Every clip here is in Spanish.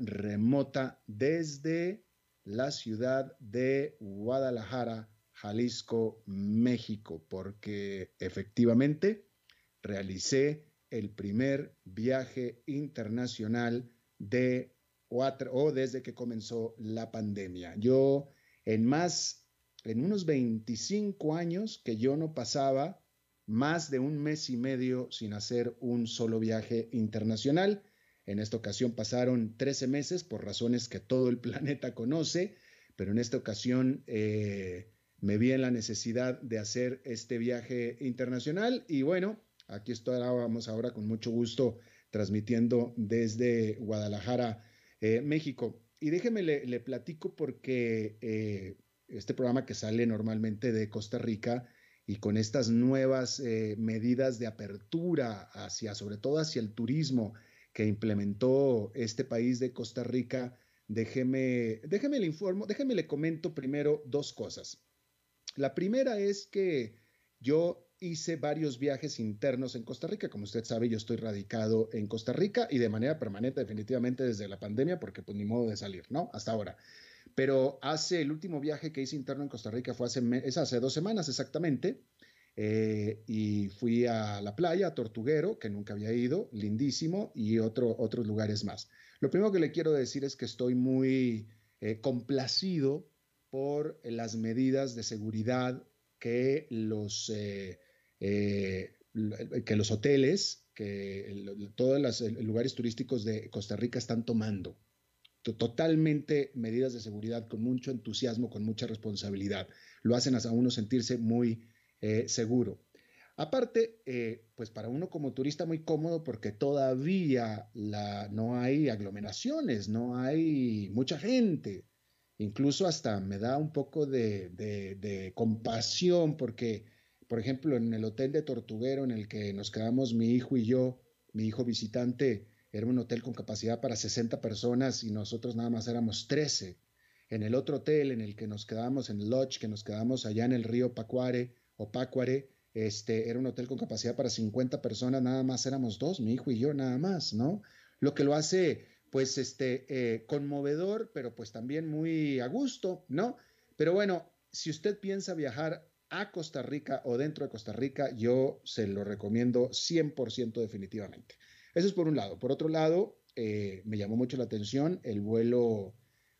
remota desde la ciudad de Guadalajara, Jalisco, México, porque efectivamente realicé el primer viaje internacional de o desde que comenzó la pandemia. Yo en más, en unos 25 años que yo no pasaba más de un mes y medio sin hacer un solo viaje internacional. En esta ocasión pasaron 13 meses por razones que todo el planeta conoce, pero en esta ocasión eh, me vi en la necesidad de hacer este viaje internacional y bueno, aquí estábamos ahora con mucho gusto transmitiendo desde Guadalajara, eh, México. Y déjeme le, platico porque eh, este programa que sale normalmente de Costa Rica y con estas nuevas medidas de apertura hacia, sobre todo hacia el turismo que implementó este país de Costa Rica, déjeme, déjeme le informo, déjeme le comento primero dos cosas. La primera es que yo hice varios viajes internos en Costa Rica. Como usted sabe, yo estoy radicado en Costa Rica y de manera permanente, definitivamente desde la pandemia, porque pues ni modo de salir, ¿no? Hasta ahora. Pero hace el último viaje que hice interno en Costa Rica fue hace, es hace dos semanas exactamente. Eh, y fui a la playa, a Tortuguero, que nunca había ido, lindísimo, y otro, otros lugares más. Lo primero que le quiero decir es que estoy muy eh, complacido por las medidas de seguridad que los, eh, que los hoteles, que todos los lugares turísticos de Costa Rica están tomando totalmente medidas de seguridad con mucho entusiasmo, con mucha responsabilidad. Lo hacen a uno sentirse muy eh, seguro. Aparte, eh, pues para uno como turista muy cómodo porque todavía la, no hay aglomeraciones, no hay mucha gente. Incluso hasta me da un poco de, de compasión porque, por ejemplo, en el hotel de Tortuguero en el que nos quedamos mi hijo y yo, mi hijo visitante, era un hotel con capacidad para 60 personas y nosotros nada más éramos 13. En el otro hotel en el que nos quedamos, en el lodge, que nos quedamos allá en el río Pacuare o Pacuare, este, era un hotel con capacidad para 50 personas, nada más éramos dos, mi hijo y yo nada más, ¿no? Lo que lo hace, pues, este, eh, conmovedor, pero pues también muy a gusto, ¿no? Pero bueno, si usted piensa viajar a Costa Rica o dentro de Costa Rica, yo se lo recomiendo 100% definitivamente. Eso es por un lado. Por otro lado, eh, me llamó mucho la atención el vuelo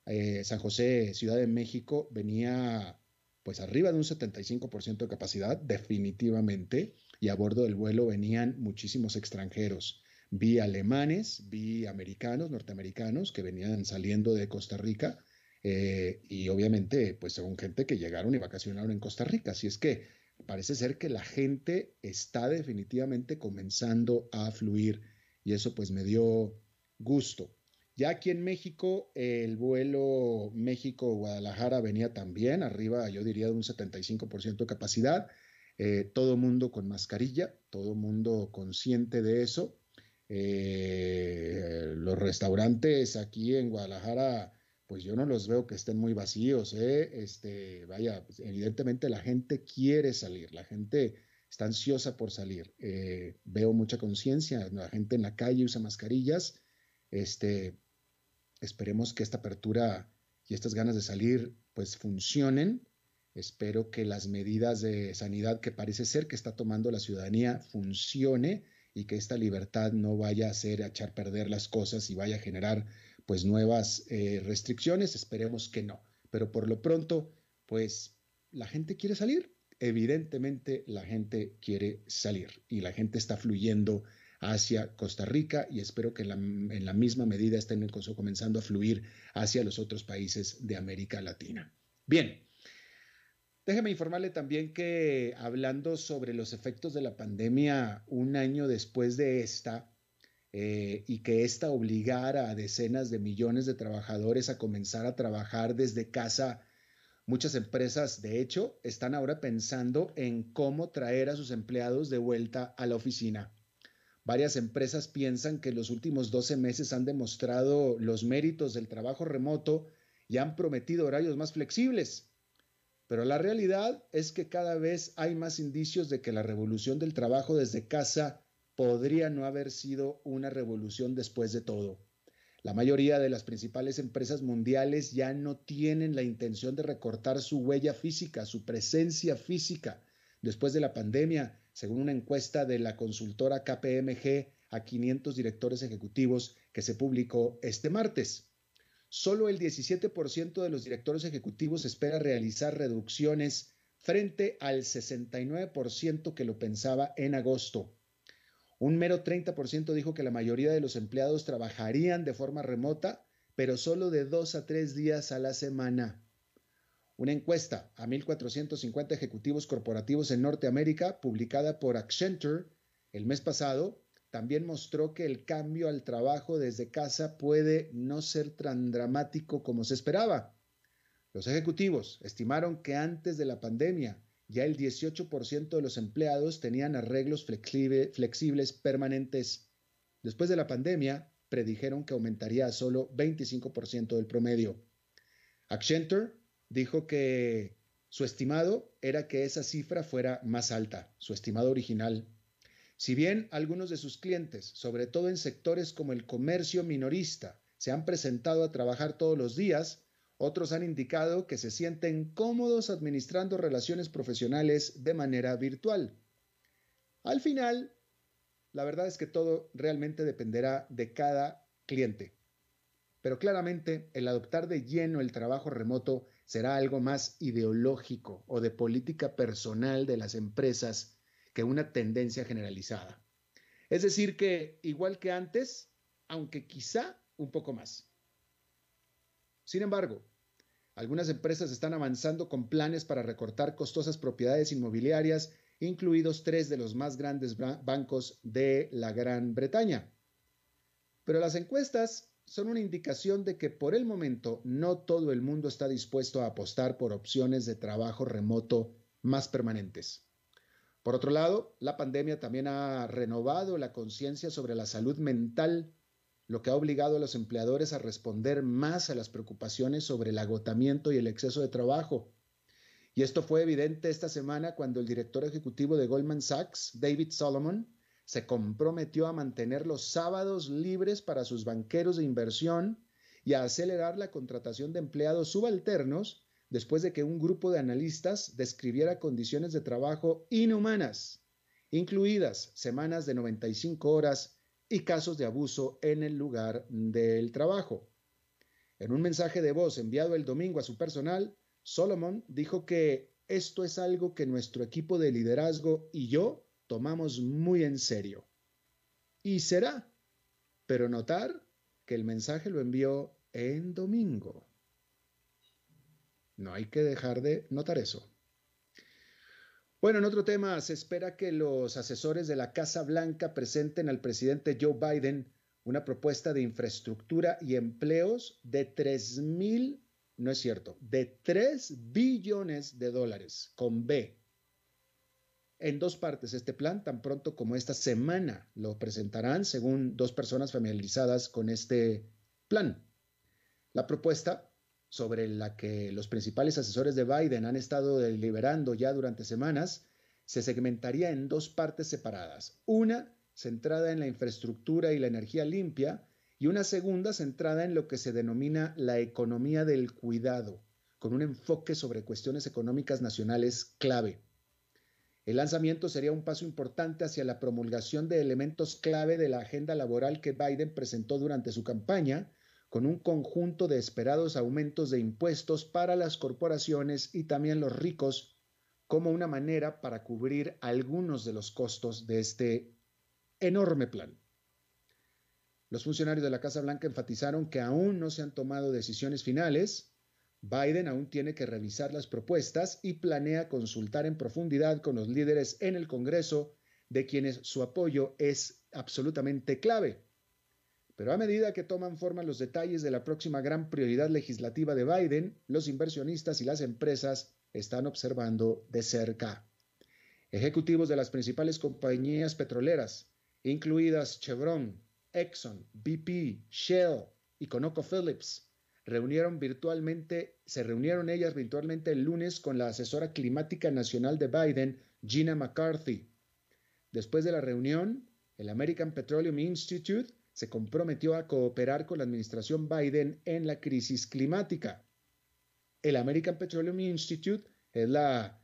eh, San José, Ciudad de México, venía pues arriba de un 75% de capacidad, definitivamente, y a bordo del vuelo venían muchísimos extranjeros. Vi alemanes, vi americanos, norteamericanos que venían saliendo de Costa Rica eh, y obviamente pues según gente que llegaron y vacacionaron en Costa Rica. Así es que parece ser que la gente está definitivamente comenzando a fluir y eso pues me dio gusto. Ya aquí en México, el vuelo México-Guadalajara venía también, arriba yo diría de un 75% de capacidad, eh, todo mundo con mascarilla, todo mundo consciente de eso. Eh, los restaurantes aquí en Guadalajara, pues yo no los veo que estén muy vacíos, ¿eh? este, vaya, pues, evidentemente la gente quiere salir, la gente está ansiosa por salir. Veo mucha conciencia, la gente en la calle usa mascarillas. Este, esperemos que esta apertura y estas ganas de salir pues funcionen. Espero que las medidas de sanidad que parece ser que está tomando la ciudadanía funcione y que esta libertad no vaya a hacer a echar perder las cosas y vaya a generar pues nuevas eh, restricciones. Esperemos que no. Pero por lo pronto, pues la gente quiere salir, evidentemente la gente quiere salir y la gente está fluyendo hacia Costa Rica y espero que en la, misma medida estén comenzando a fluir hacia los otros países de América Latina. Bien, déjeme informarle también que hablando sobre los efectos de la pandemia un año después de esta, eh, y que esta obligara a decenas de millones de trabajadores a comenzar a trabajar desde casa Muchas empresas, de hecho, están ahora pensando en cómo traer a sus empleados de vuelta a la oficina. Varias empresas piensan que los últimos 12 meses han demostrado los méritos del trabajo remoto y han prometido horarios más flexibles. Pero la realidad es que cada vez hay más indicios de que la revolución del trabajo desde casa podría no haber sido una revolución después de todo. La mayoría de las principales empresas mundiales ya no tienen la intención de recortar su huella física, su presencia física. Después de la pandemia, según una encuesta de la consultora KPMG a 500 directores ejecutivos que se publicó este martes. Solo el 17% de los directores ejecutivos espera realizar reducciones frente al 69% que lo pensaba en agosto. Un mero 30% dijo que la mayoría de los empleados trabajarían de forma remota, pero solo de dos a tres días a la semana. Una encuesta a 1.450 ejecutivos corporativos en Norteamérica, publicada por Accenture el mes pasado, también mostró que el cambio al trabajo desde casa puede no ser tan dramático como se esperaba. Los ejecutivos estimaron que antes de la pandemia ya el 18% de los empleados tenían arreglos flexibles permanentes. Después de la pandemia, predijeron que aumentaría a solo 25% del promedio. Accenture dijo que su estimado era que esa cifra fuera más alta, su estimado original. Si bien algunos de sus clientes, sobre todo en sectores como el comercio minorista, se han presentado a trabajar todos los días, otros han indicado que se sienten cómodos administrando relaciones profesionales de manera virtual. Al final, la verdad es que todo realmente dependerá de cada cliente. Pero claramente el adoptar de lleno el trabajo remoto será algo más ideológico o de política personal de las empresas que una tendencia generalizada. Es decir, que igual que antes, aunque quizá un poco más. Sin embargo, algunas empresas están avanzando con planes para recortar costosas propiedades inmobiliarias, incluidos tres de los más grandes bancos de la Gran Bretaña. Pero las encuestas son una indicación de que por el momento no todo el mundo está dispuesto a apostar por opciones de trabajo remoto más permanentes. Por otro lado, la pandemia también ha renovado la conciencia sobre la salud mental lo que ha obligado a los empleadores a responder más a las preocupaciones sobre el agotamiento y el exceso de trabajo. Y esto fue evidente esta semana cuando el director ejecutivo de Goldman Sachs, David Solomon, se comprometió a mantener los sábados libres para sus banqueros de inversión y a acelerar la contratación de empleados subalternos después de que un grupo de analistas describiera condiciones de trabajo inhumanas, incluidas semanas de 95 horas y casos de abuso en el lugar del trabajo. En un mensaje de voz enviado el domingo a su personal, Solomon dijo que esto es algo que nuestro equipo de liderazgo y yo tomamos muy en serio. Y será, pero notar que el mensaje lo envió en domingo. No hay que dejar de notar eso. Bueno, en otro tema, se espera que los asesores de la Casa Blanca presenten al presidente Joe Biden una propuesta de infraestructura y empleos de 3 mil, no es cierto, de 3 billones de dólares, con B. En dos partes este plan, tan pronto como esta semana lo presentarán, según dos personas familiarizadas con este plan. La propuesta sobre la que los principales asesores de Biden han estado deliberando ya durante semanas, se segmentaría en dos partes separadas. Una centrada en la infraestructura y la energía limpia y una segunda centrada en lo que se denomina la economía del cuidado, con un enfoque sobre cuestiones económicas nacionales clave. El lanzamiento sería un paso importante hacia la promulgación de elementos clave de la agenda laboral que Biden presentó durante su campaña, con un conjunto de esperados aumentos de impuestos para las corporaciones y también los ricos como una manera para cubrir algunos de los costos de este enorme plan. Los funcionarios de la Casa Blanca enfatizaron que aún no se han tomado decisiones finales. Biden aún tiene que revisar las propuestas y planea consultar en profundidad con los líderes en el Congreso, de quienes su apoyo es absolutamente clave. Pero a medida que toman forma los detalles de la próxima gran prioridad legislativa de Biden, los inversionistas y las empresas están observando de cerca. Ejecutivos de las principales compañías petroleras, incluidas Chevron, Exxon, BP, Shell y ConocoPhillips, reunieron virtualmente, se reunieron ellas virtualmente el lunes con la asesora climática nacional de Biden, Gina McCarthy. Después de la reunión, el American Petroleum Institute se comprometió a cooperar con la administración Biden en la crisis climática. El American Petroleum Institute es la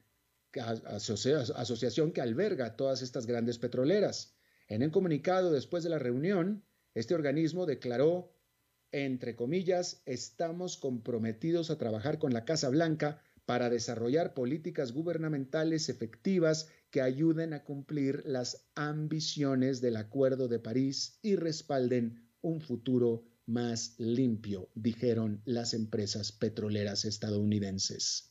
asociación que alberga todas estas grandes petroleras. En un comunicado después de la reunión, este organismo declaró, entre comillas, estamos comprometidos a trabajar con la Casa Blanca para desarrollar políticas gubernamentales efectivas que ayuden a cumplir las ambiciones del Acuerdo de París y respalden un futuro más limpio, dijeron las empresas petroleras estadounidenses.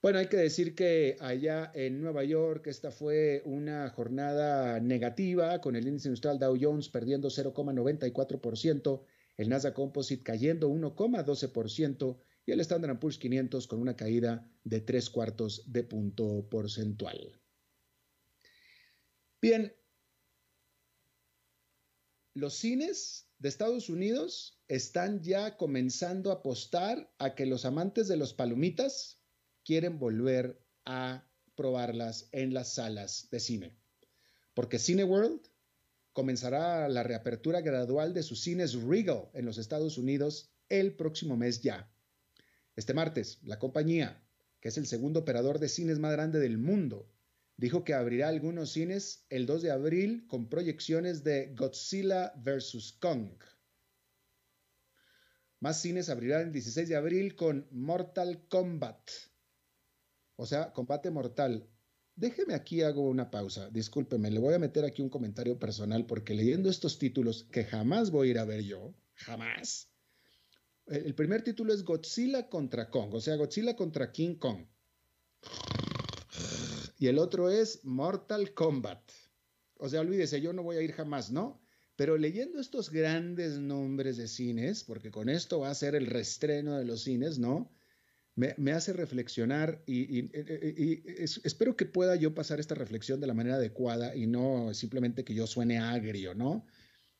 Bueno, hay que decir que allá en Nueva York esta fue una jornada negativa con el índice industrial Dow Jones perdiendo 0,94%, el Nasdaq Composite cayendo 1,12% y el Standard Poor's 500 con una caída de tres cuartos de punto porcentual. Bien, los cines de Estados Unidos están ya comenzando a apostar a que los amantes de los palomitas quieren volver a probarlas en las salas de cine. Porque Cineworld comenzará la reapertura gradual de sus cines Regal en los Estados Unidos el próximo mes ya. Este martes, la compañía, que es el segundo operador de cines más grande del mundo, dijo que abrirá algunos cines el 2 de abril con proyecciones de Godzilla vs. Kong. Más cines abrirán el 16 de abril con Mortal Kombat. O sea, combate mortal. Déjeme aquí, hago una pausa. Discúlpeme, le voy a meter aquí un comentario personal porque leyendo estos títulos que jamás voy a ir a ver yo, jamás, el primer título es Godzilla contra Kong, o sea, Godzilla contra King Kong. Y el otro es Mortal Kombat. O sea, olvídese, yo no voy a ir jamás, ¿no? Pero leyendo estos grandes nombres de cines, porque con esto va a ser el restreno de los cines, ¿no? Me, hace reflexionar y, espero que pueda yo pasar esta reflexión de la manera adecuada y no simplemente que yo suene agrio, ¿no?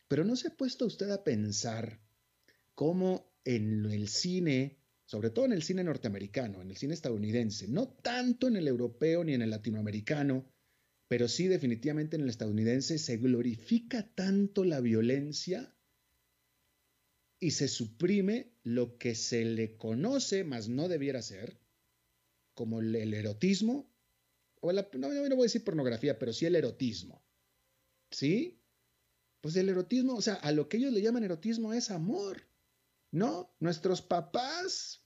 Pero no se ha puesto usted a pensar cómo en el cine, sobre todo en el cine norteamericano, en el cine estadounidense, no tanto en el europeo ni en el latinoamericano, pero sí definitivamente en el estadounidense, se glorifica tanto la violencia y se suprime lo que se le conoce, mas no debiera ser, como el, erotismo, o no, no voy a decir pornografía, pero sí el erotismo. ¿Sí? Pues el erotismo, o sea, a lo que ellos le llaman erotismo es amor. No, nuestros papás,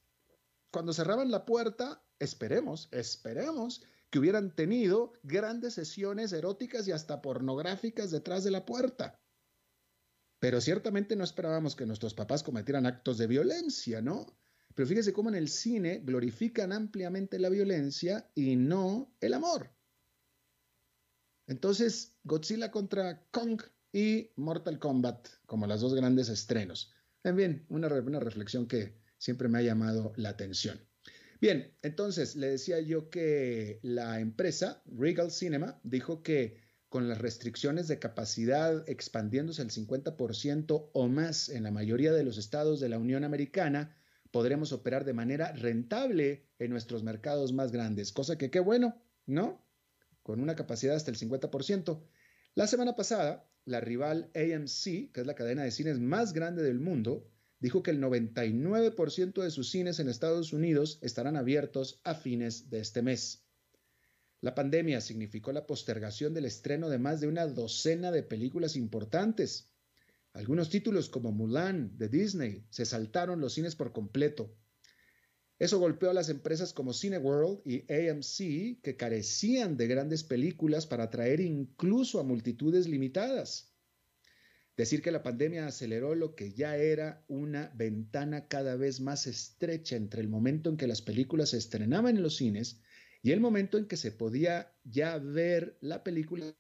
cuando cerraban la puerta, esperemos, esperemos que hubieran tenido grandes sesiones eróticas y hasta pornográficas detrás de la puerta. Pero ciertamente no esperábamos que nuestros papás cometieran actos de violencia, ¿no? Pero fíjese cómo en el cine glorifican ampliamente la violencia y no el amor. Entonces, Godzilla contra Kong y Mortal Kombat como las dos grandes estrenos. Bien, una, una reflexión que siempre me ha llamado la atención. Bien, entonces le decía yo que la empresa Regal Cinema dijo que con las restricciones de capacidad expandiéndose el 50% o más en la mayoría de los estados de la Unión Americana, podremos operar de manera rentable en nuestros mercados más grandes, cosa que qué bueno, ¿no? Con una capacidad hasta el 50%. La semana pasada, la rival AMC, que es la cadena de cines más grande del mundo, dijo que el 99% de sus cines en Estados Unidos estarán abiertos a fines de este mes. La pandemia significó la postergación del estreno de más de una docena de películas importantes. Algunos títulos como Mulan de Disney se saltaron los cines por completo. Eso golpeó a las empresas como Cineworld y AMC, que carecían de grandes películas para atraer incluso a multitudes limitadas. Decir que la pandemia aceleró lo que ya era una ventana cada vez más estrecha entre el momento en que las películas se estrenaban en los cines y el momento en que se podía ya ver la película.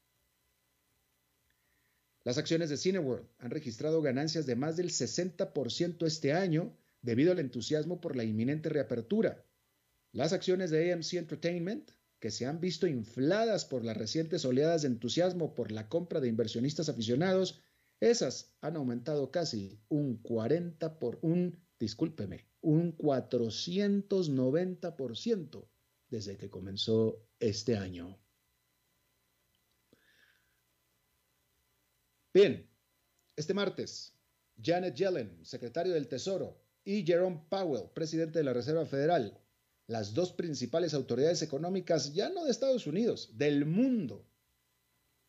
Las acciones de Cineworld han registrado ganancias de más del 60% este año debido al entusiasmo por la inminente reapertura. Las acciones de AMC Entertainment, que se han visto infladas por las recientes oleadas de entusiasmo por la compra de inversionistas aficionados, esas han aumentado casi un 40 por un, discúlpeme, un 490% desde que comenzó este año. Bien, Este martes, Janet Yellen, secretario del Tesoro, y Jerome Powell, presidente de la Reserva Federal, las dos principales autoridades económicas, ya no de Estados Unidos, del mundo,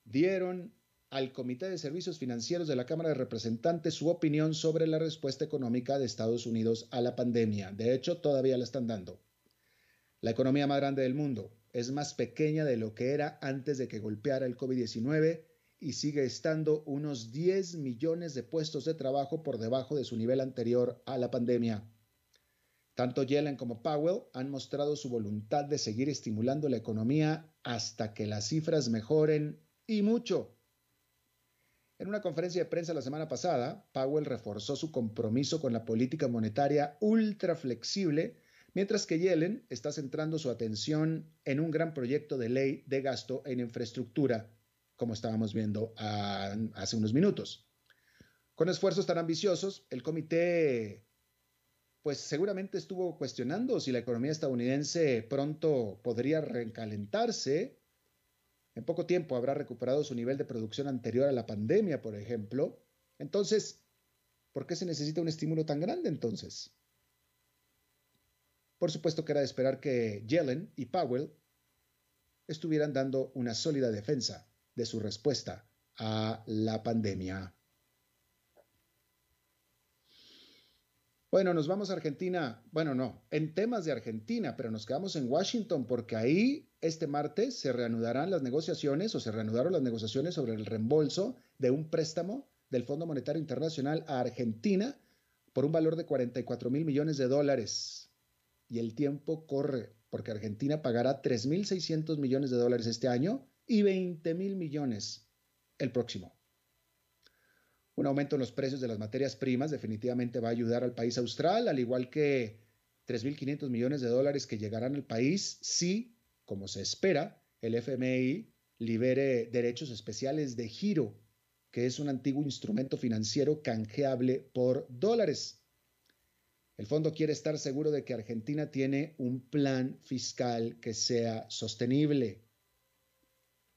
dieron al Comité de Servicios Financieros de la Cámara de Representantes su opinión sobre la respuesta económica de Estados Unidos a la pandemia. De hecho, todavía la están dando. La economía más grande del mundo es más pequeña de lo que era antes de que golpeara el COVID-19 y sigue estando unos 10 millones de puestos de trabajo por debajo de su nivel anterior a la pandemia. Tanto Yellen como Powell han mostrado su voluntad de seguir estimulando la economía hasta que las cifras mejoren y mucho. En una conferencia de prensa la semana pasada, Powell reforzó su compromiso con la política monetaria ultra flexible, mientras que Yellen está centrando su atención en un gran proyecto de ley de gasto en infraestructura, como estábamos viendo hace unos minutos. Con esfuerzos tan ambiciosos, el comité pues seguramente estuvo cuestionando si la economía estadounidense pronto podría recalentarse en poco tiempo habrá recuperado su nivel de producción anterior a la pandemia, por ejemplo. Entonces, ¿por qué se necesita un estímulo tan grande entonces? Por supuesto que era de esperar que Yellen y Powell estuvieran dando una sólida defensa de su respuesta a la pandemia. Bueno, nos vamos a Argentina. Bueno, no, en temas de Argentina, pero nos quedamos en Washington porque ahí este martes se reanudarán las negociaciones o se reanudaron las negociaciones sobre el reembolso de un préstamo del Fondo Monetario Internacional a Argentina por un valor de 44 mil millones de dólares. Y el tiempo corre porque Argentina pagará 3.600 millones de dólares este año y 20 mil millones el próximo. Un aumento en los precios de las materias primas definitivamente va a ayudar al país austral, al igual que 3.500 millones de dólares que llegarán al país si, como se espera, el FMI libere derechos especiales de giro, que es un antiguo instrumento financiero canjeable por dólares. El fondo quiere estar seguro de que Argentina tiene un plan fiscal que sea sostenible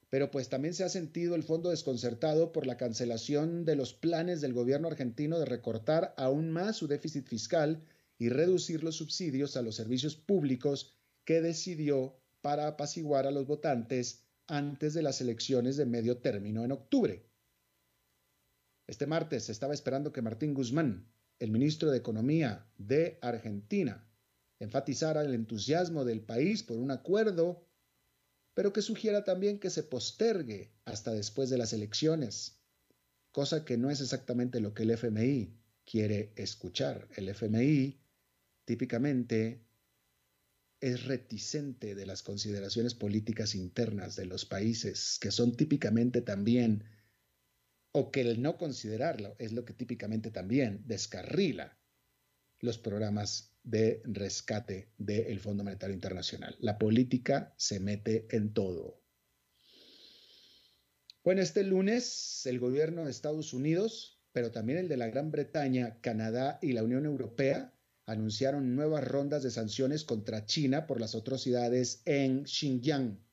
pero pues también se ha sentido el fondo desconcertado por la cancelación de los planes del gobierno argentino de recortar aún más su déficit fiscal y reducir los subsidios a los servicios públicos que decidió para apaciguar a los votantes antes de las elecciones de medio término en octubre. Este martes estaba esperando que Martín Guzmán, el ministro de Economía de Argentina, enfatizara el entusiasmo del país por un acuerdo pero que sugiera también que se postergue hasta después de las elecciones, cosa que no es exactamente lo que el FMI quiere escuchar. El FMI típicamente es reticente de las consideraciones políticas internas de los países, que son típicamente también, o que el no considerarlo es lo que típicamente también descarrila los programas de rescate del Fondo Monetario Internacional. La política se mete en todo. Bueno, este lunes el gobierno de Estados Unidos, pero también el de la Gran Bretaña, Canadá y la Unión Europea anunciaron nuevas rondas de sanciones contra China por las atrocidades en Xinjiang.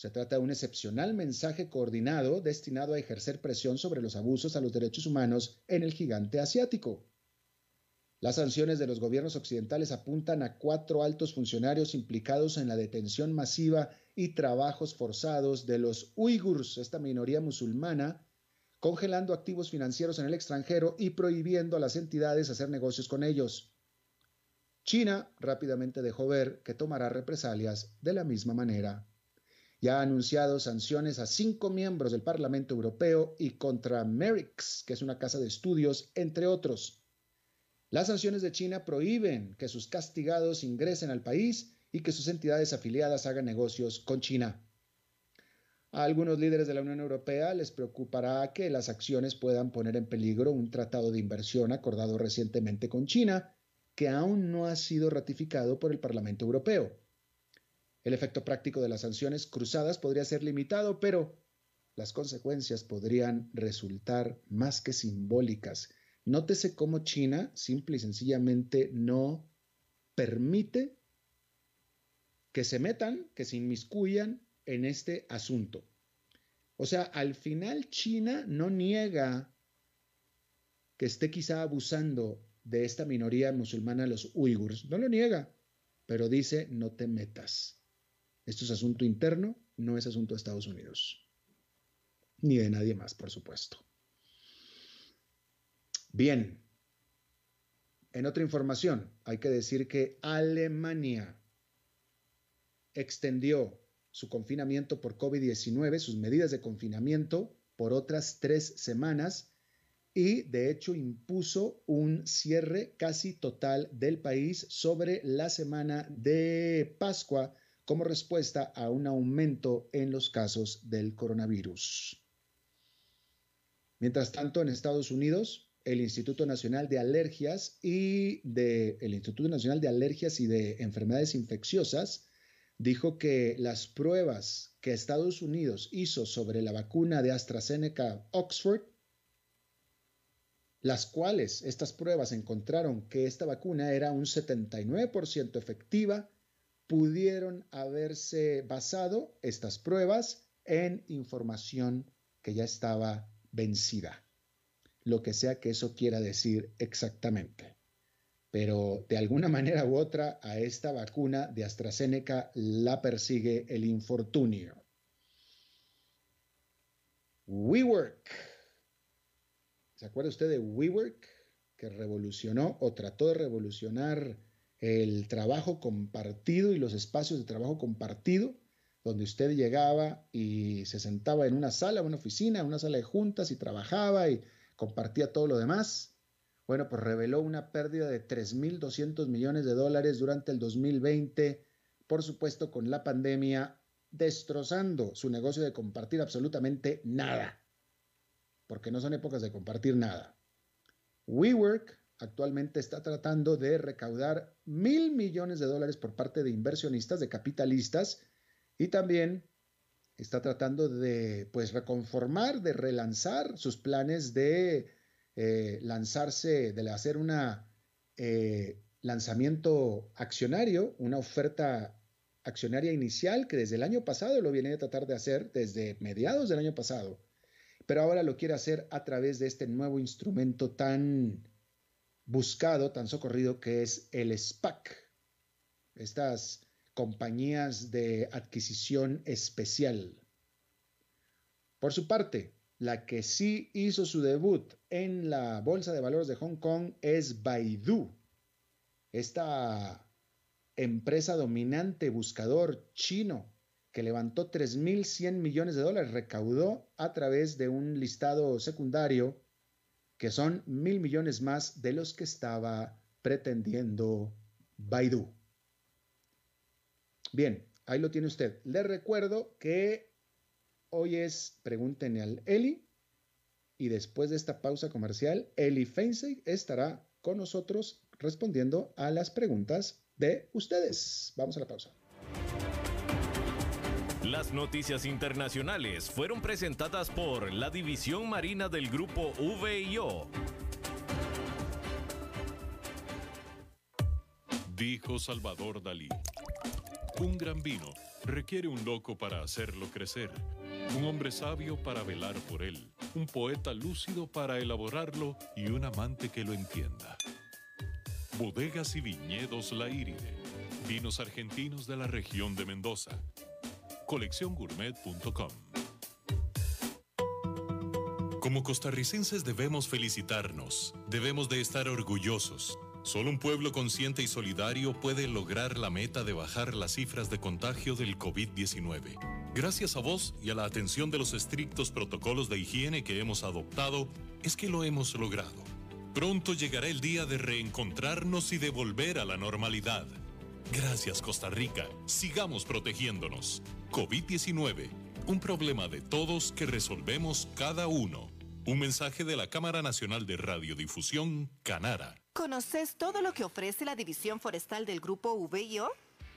Se trata de un excepcional mensaje coordinado destinado a ejercer presión sobre los abusos a los derechos humanos en el gigante asiático. Las sanciones de los gobiernos occidentales apuntan a cuatro altos funcionarios implicados en la detención masiva y trabajos forzados de los uigurs, esta minoría musulmana, congelando activos financieros en el extranjero y prohibiendo a las entidades hacer negocios con ellos. China rápidamente dejó ver que tomará represalias de la misma manera. Ya ha anunciado sanciones a cinco miembros del Parlamento Europeo y contra Merix, que es una casa de estudios, entre otros. Las sanciones de China prohíben que sus castigados ingresen al país y que sus entidades afiliadas hagan negocios con China. A algunos líderes de la Unión Europea les preocupará que las acciones puedan poner en peligro un tratado de inversión acordado recientemente con China, que aún no ha sido ratificado por el Parlamento Europeo. El efecto práctico de las sanciones cruzadas podría ser limitado, pero las consecuencias podrían resultar más que simbólicas Nótese cómo China simple y sencillamente no permite que se metan, que se inmiscuyan en este asunto. O sea, al final China no niega que esté quizá abusando de esta minoría musulmana, los uigurs. No lo niega, pero dice, no te metas. Esto es asunto interno, no es asunto de Estados Unidos. Ni de nadie más, por supuesto. Bien. En otra información, hay que decir que Alemania extendió su confinamiento por COVID-19, sus medidas de confinamiento por otras tres semanas y de hecho impuso un cierre casi total del país sobre la semana de Pascua como respuesta a un aumento en los casos del coronavirus. Mientras tanto, en Estados Unidos, el Instituto Nacional de Alergias y de el Instituto Nacional de Alergias y de Enfermedades Infecciosas dijo que las pruebas que Estados Unidos hizo sobre la vacuna de AstraZeneca Oxford, las cuales estas pruebas encontraron que esta vacuna era un 79% efectiva, pudieron haberse basado estas pruebas en información que ya estaba vencida, lo que sea que eso quiera decir exactamente pero de alguna manera u otra a esta vacuna de AstraZeneca la persigue el infortunio. WeWork. ¿Se acuerda usted de WeWork? Que revolucionó o trató de revolucionar el trabajo compartido y los espacios de trabajo compartido, donde usted llegaba y se sentaba en una sala, una oficina, una sala de juntas y trabajaba y compartía todo lo demás bueno, pues reveló una pérdida de 3.200 millones de dólares durante el 2020, por supuesto con la pandemia, destrozando su negocio de compartir absolutamente nada, porque no son épocas de compartir nada. WeWork actualmente está tratando de recaudar mil millones de dólares por parte de inversionistas, de capitalistas, y también está tratando de pues reconformar, de relanzar sus planes de eh, lanzarse, de hacer un eh, lanzamiento accionario, una oferta accionaria inicial que desde el año pasado lo viene a tratar de hacer, desde mediados del año pasado, pero ahora lo quiere hacer a través de este nuevo instrumento tan buscado, tan socorrido que es el SPAC, estas compañías de adquisición especial. Por su parte, la que sí hizo su debut en la Bolsa de Valores de Hong Kong es Baidu, esta empresa dominante buscador chino que levantó 3.100 millones de dólares, recaudó a través de un listado secundario que son mil millones más de los que estaba pretendiendo Baidu. Bien, ahí lo tiene usted. Le recuerdo que Hoy es Pregúntenle al Eli y después de esta pausa comercial, Eli Feinsey estará con nosotros respondiendo a las preguntas de ustedes. Vamos a la pausa. Las noticias internacionales fueron presentadas por la División Marina del Grupo VIO. Dijo Salvador Dalí. Un gran vino requiere un loco para hacerlo crecer un hombre sabio para velar por él, un poeta lúcido para elaborarlo y un amante que lo entienda. Bodegas y viñedos La Iride, vinos argentinos de la región de Mendoza. Colecciongourmet.com Como costarricenses debemos felicitarnos, debemos de estar orgullosos. Solo un pueblo consciente y solidario puede lograr la meta de bajar las cifras de contagio del COVID-19. Gracias a vos y a la atención de los estrictos protocolos de higiene que hemos adoptado, es que lo hemos logrado. Pronto llegará el día de reencontrarnos y de volver a la normalidad. Gracias Costa Rica, sigamos protegiéndonos. COVID-19, un problema de todos que resolvemos cada uno. Un mensaje de la Cámara Nacional de Radiodifusión, Canara. ¿Conoces todo lo que ofrece la División Forestal del Grupo VIO?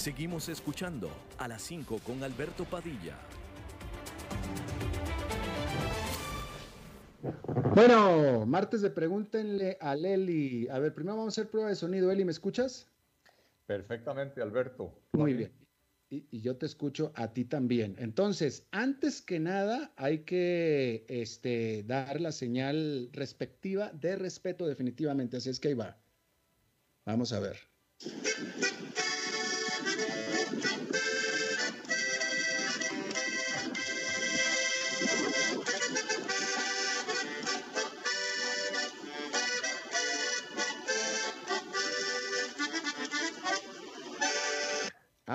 Seguimos escuchando a las 5 con Alberto Padilla. Bueno, martes de pregúntenle a Leli. A ver, primero vamos a hacer prueba de sonido. Eli, ¿me escuchas? Perfectamente, Alberto. Muy bien. Y, yo te escucho a ti también. Entonces, antes que nada, hay que este, dar la señal respectiva de respeto definitivamente. Así es que ahí va. Vamos a ver.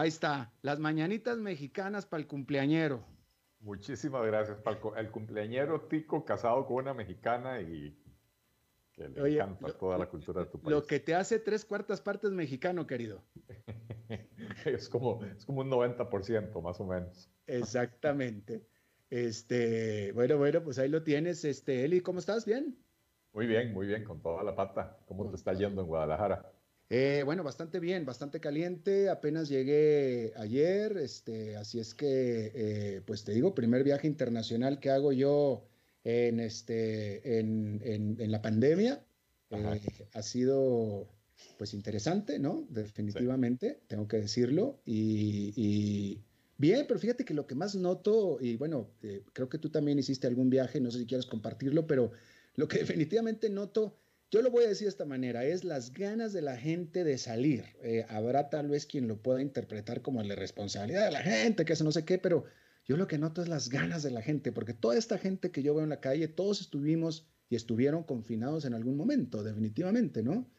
Ahí está, las mañanitas mexicanas para el cumpleañero. Muchísimas gracias, Palco. El cumpleañero tico casado con una mexicana y que le encanta toda la cultura de tu país. Lo que te hace tres cuartas partes mexicano, querido. es, como, es como un 90% más o menos. Exactamente. Este, bueno, bueno, pues ahí lo tienes. Este, Eli, ¿cómo estás? ¿Bien? Muy bien, muy bien, con toda la pata. ¿Cómo te está yendo en Guadalajara? Eh, bueno, bastante bien, bastante caliente. Apenas llegué ayer, este, así es que, eh, pues te digo, primer viaje internacional que hago yo en, este, en, en, la pandemia. Eh, ha sido, pues, interesante, ¿no? Definitivamente, tengo que decirlo. Y, bien, pero fíjate que lo que más noto, y bueno, creo que tú también hiciste algún viaje, no sé si quieres compartirlo, pero lo que definitivamente noto yo lo voy a decir de esta manera, es las ganas de la gente de salir. Eh, habrá tal vez quien lo pueda interpretar como la responsabilidad de la gente, que hace no sé qué, pero yo lo que noto es las ganas de la gente, porque toda esta gente que yo veo en la calle, todos estuvimos y estuvieron confinados en algún momento, definitivamente, ¿no?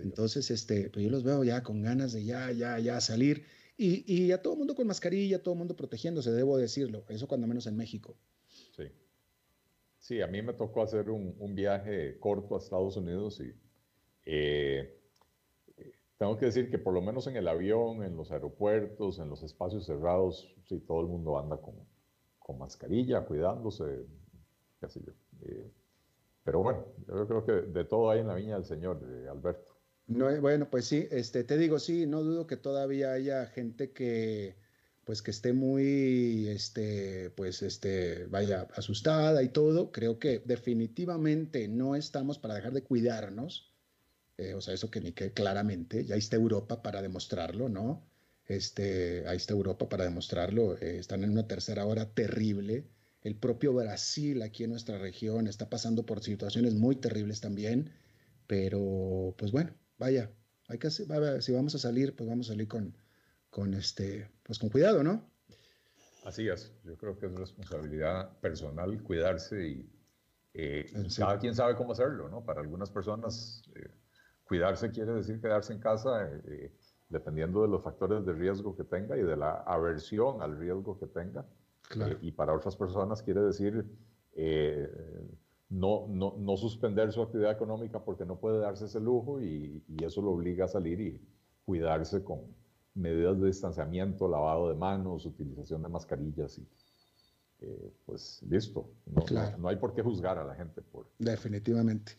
Entonces, este, pues yo los veo ya con ganas de ya, ya, ya salir. Y, y a todo mundo con mascarilla, todo el mundo protegiéndose, debo decirlo. Eso cuando menos en México. Sí. Sí, a mí me tocó hacer un, viaje corto a Estados Unidos y eh, tengo que decir que por lo menos en el avión, en los aeropuertos, en los espacios cerrados, sí, todo el mundo anda con, con mascarilla, cuidándose, qué yo. Eh, pero bueno, yo creo que de todo hay en la viña del Señor, Alberto. No, bueno, pues sí, este, te digo, sí, no dudo que todavía haya gente que pues que esté muy, este, pues, este, vaya, asustada y todo, creo que definitivamente no estamos para dejar de cuidarnos. Eh, o sea, eso que ni que claramente, ya está Europa para demostrarlo, ¿no? Este, ahí está Europa para demostrarlo. Eh, están en una tercera hora terrible. El propio Brasil aquí en nuestra región está pasando por situaciones muy terribles también. Pero, pues bueno, vaya, hay que, si vamos a salir, pues vamos a salir con, con este, pues con cuidado, ¿no? Así es, yo creo que es responsabilidad personal cuidarse y eh, cada quien sabe cómo hacerlo, ¿no? Para algunas personas eh, cuidarse quiere decir quedarse en casa eh, dependiendo de los factores de riesgo que tenga y de la aversión al riesgo que tenga. y para otras personas quiere decir no, no, no, suspender su actividad económica porque no puede darse ese lujo y, y eso lo obliga a salir y cuidarse con, medidas de distanciamiento, lavado de manos, utilización de mascarillas y eh, pues listo. No, no, hay por qué juzgar a la gente por... Definitivamente.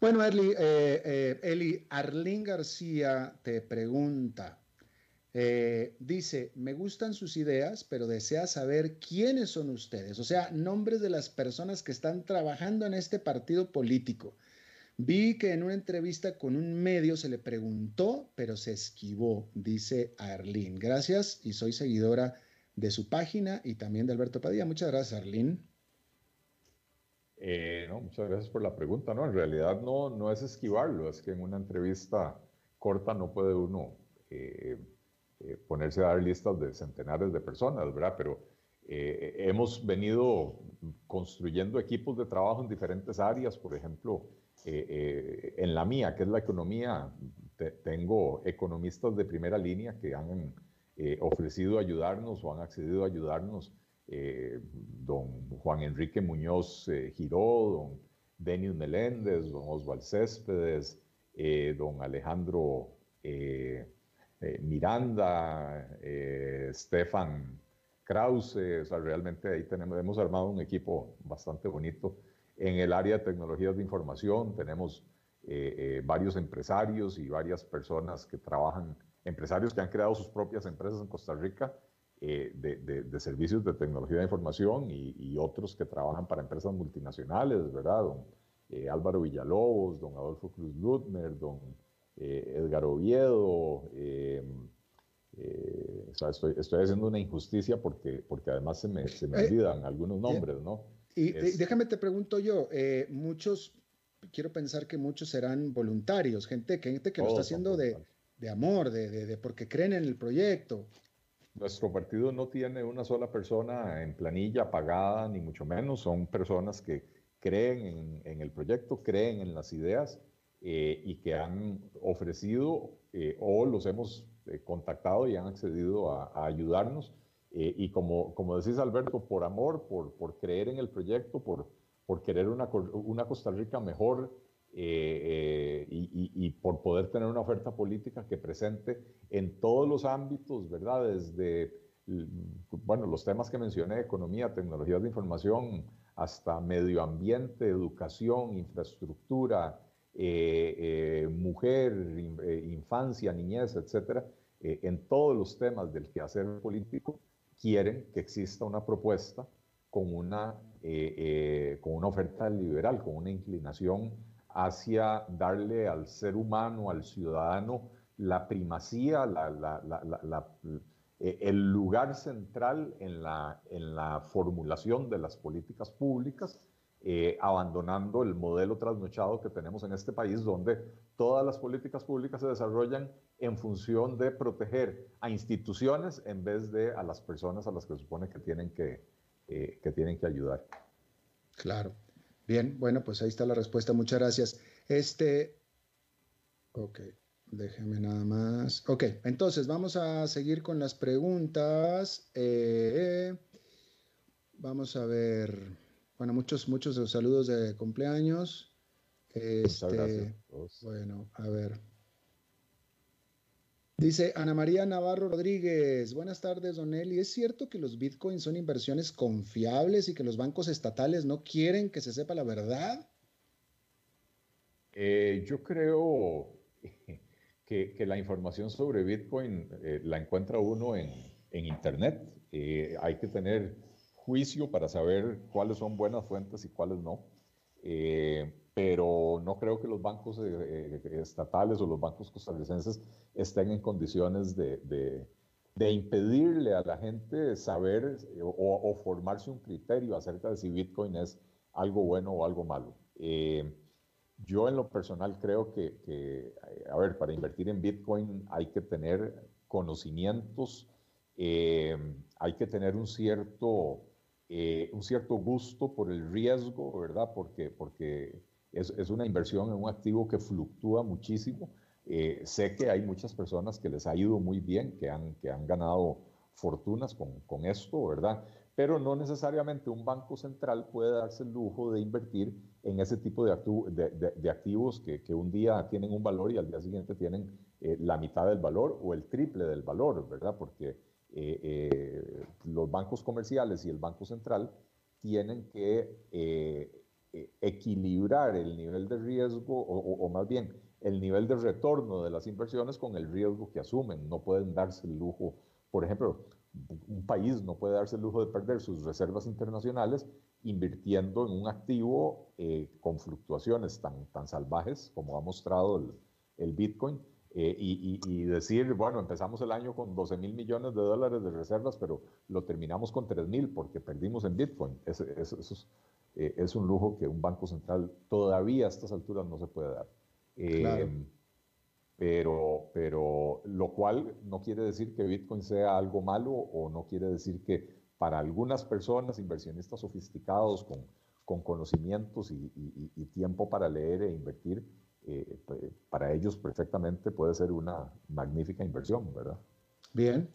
Bueno, Eli, eh, eh, Eli Arlín García te pregunta, dice, me gustan sus ideas, pero desea saber quiénes son ustedes, o sea, nombres de las personas que están trabajando en este partido político. Vi que en una entrevista con un medio se le preguntó, pero se esquivó, dice Arlene. Gracias y soy seguidora de su página y también de Alberto Padilla. Muchas gracias, Arlene. Eh, no, muchas gracias por la pregunta. No, en realidad no, no es esquivarlo, es que en una entrevista corta no puede uno eh, eh, ponerse a dar listas de centenares de personas, ¿verdad? Pero hemos venido construyendo equipos de trabajo en diferentes áreas, por ejemplo, eh, eh, en la mía, que es la economía, tengo economistas de primera línea que han eh, ofrecido ayudarnos o han accedido a ayudarnos. don Juan Enrique Muñoz Giró, don Denis Meléndez, don Oswald Céspedes, don Alejandro Miranda, Stefan Krause, o sea, realmente ahí tenemos, hemos armado un equipo bastante bonito en el área de tecnologías de información tenemos eh, eh, varios empresarios y varias personas que trabajan empresarios que han creado sus propias empresas en Costa Rica eh, de, servicios de tecnología de información y, otros que trabajan para empresas multinacionales, ¿verdad? Don Álvaro Villalobos, don Adolfo Cruz Lutmer, don eh, Edgar Oviedo. estoy, estoy, haciendo una injusticia porque, porque además se me, se me olvidan algunos nombres, ¿no? Y déjame te pregunto yo, muchos, quiero pensar que muchos serán voluntarios, gente, gente que lo está haciendo de, de amor, de, de, de, porque creen en el proyecto. Nuestro partido no tiene una sola persona en planilla pagada, ni mucho menos. Son personas que creen en, el proyecto, creen en las ideas eh, y que han ofrecido eh, o los hemos eh, contactado y han accedido a, ayudarnos. Y como, como decís, Alberto, por amor, por, por creer en el proyecto, por, por querer una, una Costa Rica mejor, eh, eh, y, por poder tener una oferta política que presente en todos los ámbitos, ¿verdad? Desde, bueno, los temas que mencioné, economía, tecnologías de información, hasta medio ambiente, educación, infraestructura, eh, mujer, infancia, niñez, etcétera, en todos los temas del quehacer político, quieren que exista una propuesta con una, con una oferta liberal, con una inclinación hacia darle al ser humano, al ciudadano, la primacía, eh, el lugar central en la, en la, formulación de las políticas públicas, eh, abandonando el modelo trasnochado que tenemos en este país, donde todas las políticas públicas se desarrollan en función de proteger a instituciones en vez de a las personas a las que se supone que tienen que, eh, que, tienen que ayudar. Claro. Bien, bueno, pues ahí está la respuesta. Muchas gracias. Este, ok, déjeme nada más. Ok, entonces vamos a seguir con las preguntas. Eh, vamos a ver, bueno, muchos, muchos saludos de cumpleaños. Este, bueno, a ver. Dice Ana María Navarro Rodríguez, buenas tardes, Don Eli. ¿Es cierto que los bitcoins son inversiones confiables y que los bancos estatales no quieren que se sepa la verdad? Eh, yo creo que, la información sobre bitcoin eh, la encuentra uno en, Internet. Eh, hay que tener juicio para saber cuáles son buenas fuentes y cuáles no pero no creo que los bancos eh, eh, estatales o los bancos costarricenses estén en condiciones de, impedirle a la gente saber eh, o, formarse un criterio acerca de si Bitcoin es algo bueno o algo malo. yo en lo personal creo que, a ver, para invertir en Bitcoin hay que tener conocimientos, hay que tener un cierto, un cierto gusto por el riesgo, ¿verdad? Porque, porque es, una inversión en un activo que fluctúa muchísimo. Eh, sé que hay muchas personas que les ha ido muy bien, que han, que han ganado fortunas con, con esto, ¿verdad? Pero no necesariamente un banco central puede darse el lujo de invertir en ese tipo de, de, activos que, que, un día tienen un valor y al día siguiente tienen eh, la mitad del valor o el triple del valor, ¿verdad? Porque eh, los bancos comerciales y el Banco Central tienen que eh, equilibrar el nivel de riesgo o, más bien el nivel de retorno de las inversiones con el riesgo que asumen. No pueden darse el lujo, por ejemplo, un país no puede darse el lujo de perder sus reservas internacionales invirtiendo en un activo eh, con fluctuaciones tan, tan salvajes como ha mostrado el, el Bitcoin. Eh, y, decir, bueno, empezamos el año con 12 mil millones de dólares de reservas, pero lo terminamos con 3 mil porque perdimos en Bitcoin. Eso, eso, eh, es un lujo que un banco central todavía a estas alturas no se puede dar. Eh, pero, pero lo cual no quiere decir que Bitcoin sea algo malo o no quiere decir que para algunas personas, inversionistas sofisticados con, con conocimientos y, tiempo para leer e invertir, eh, para ellos perfectamente puede ser una magnífica inversión, ¿verdad? Bien.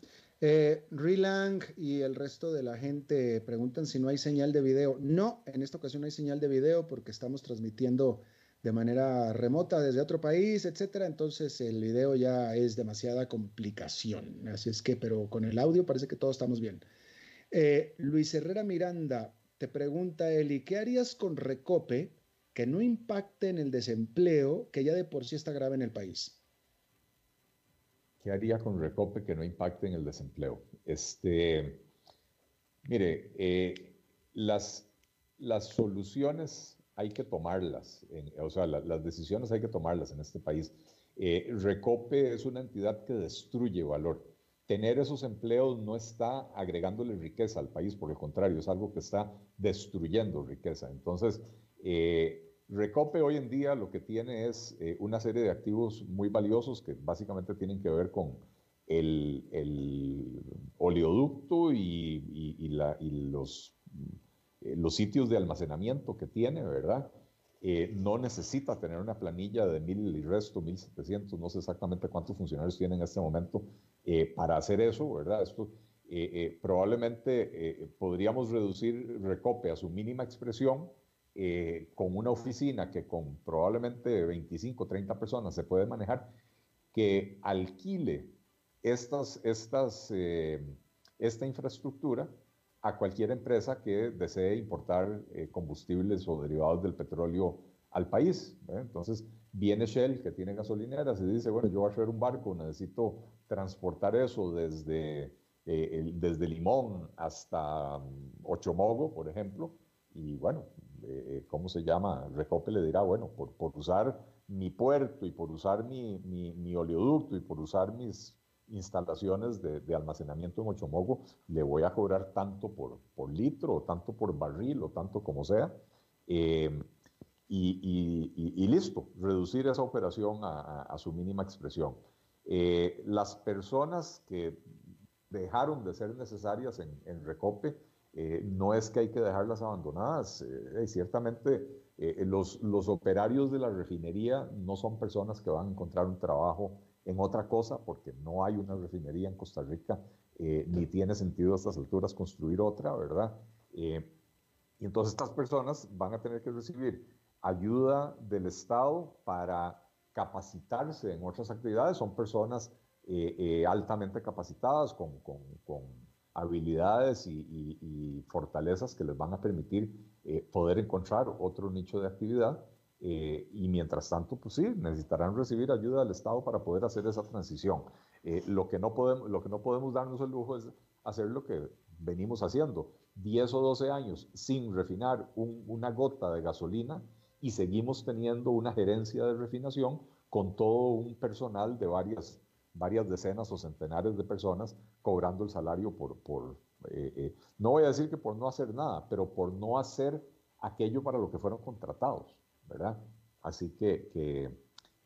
Eh, Rilang y el resto de la gente preguntan si no hay señal de video. No, en esta ocasión no hay señal de video porque estamos transmitiendo de manera remota desde otro país, etcétera. Entonces el video ya es demasiada complicación. Así es que, pero con el audio parece que todos estamos bien. Eh, Luis Herrera Miranda te pregunta, Eli, ¿qué harías con Recope que no impacte en el desempleo que ya de por sí está grave en el país? ¿Qué haría con Recope que no impacte en el desempleo? Este, mire, eh, las, las soluciones hay que tomarlas, o sea, las decisiones hay que tomarlas en este país. Eh, Recope es una entidad que destruye valor. Tener esos empleos no está agregándole riqueza al país, por el contrario, es algo que está destruyendo riqueza. Entonces, eh, Recope hoy en día lo que tiene es eh, una serie de activos muy valiosos que básicamente tienen que ver con el, oleoducto y, los, eh, los, sitios de almacenamiento que tiene, ¿verdad? No necesita tener una planilla de mil y resto, mil setecientos, no sé exactamente cuántos funcionarios tiene en este momento para hacer eso, ¿verdad? Esto probablemente podríamos reducir Recope a su mínima expresión eh, con una oficina que con probablemente 25, 30 personas se puede manejar, que alquile estas, estas, eh, esta infraestructura a cualquier empresa que desee importar eh, combustibles o derivados del petróleo al país. Entonces, viene Shell, que tiene gasolineras, y dice, bueno, yo voy a hacer un barco, necesito transportar eso desde, desde Limón hasta um, Ochomogo, por ejemplo, y bueno, eh, ¿cómo se llama? Recope le dirá, bueno, por, por usar mi puerto y por usar mi, mi, oleoducto y por usar mis instalaciones de, almacenamiento en Ochomogo, le voy a cobrar tanto por, por litro, o tanto por barril, o tanto como sea. Em, y, listo, reducir esa operación a, su mínima expresión. Eh, las personas que dejaron de ser necesarias en, en Recope, eh, no es que hay que dejarlas abandonadas. Eh, ciertamente eh, los, los operarios de la refinería no son personas que van a encontrar un trabajo en otra cosa porque no hay una refinería en Costa Rica ni tiene sentido a estas alturas construir otra, ¿verdad? y entonces estas personas van a tener que recibir ayuda del Estado para capacitarse en otras actividades. Son personas altamente capacitadas con, con, con habilidades y, fortalezas que les van a permitir eh, poder encontrar otro nicho de actividad. Eh, y mientras tanto, pues sí, necesitarán recibir ayuda del Estado para poder hacer esa transición. Eh, lo, que no podemos, lo que no podemos darnos el lujo es hacer lo que venimos haciendo, 10 o 12 años sin refinar una gota de gasolina y seguimos teniendo una gerencia de refinación con todo un personal de varias varias decenas o centenares de personas cobrando el salario por, por eh, eh, no voy a decir que por no hacer nada, pero por no hacer aquello para lo que fueron contratados, ¿verdad? Así que, que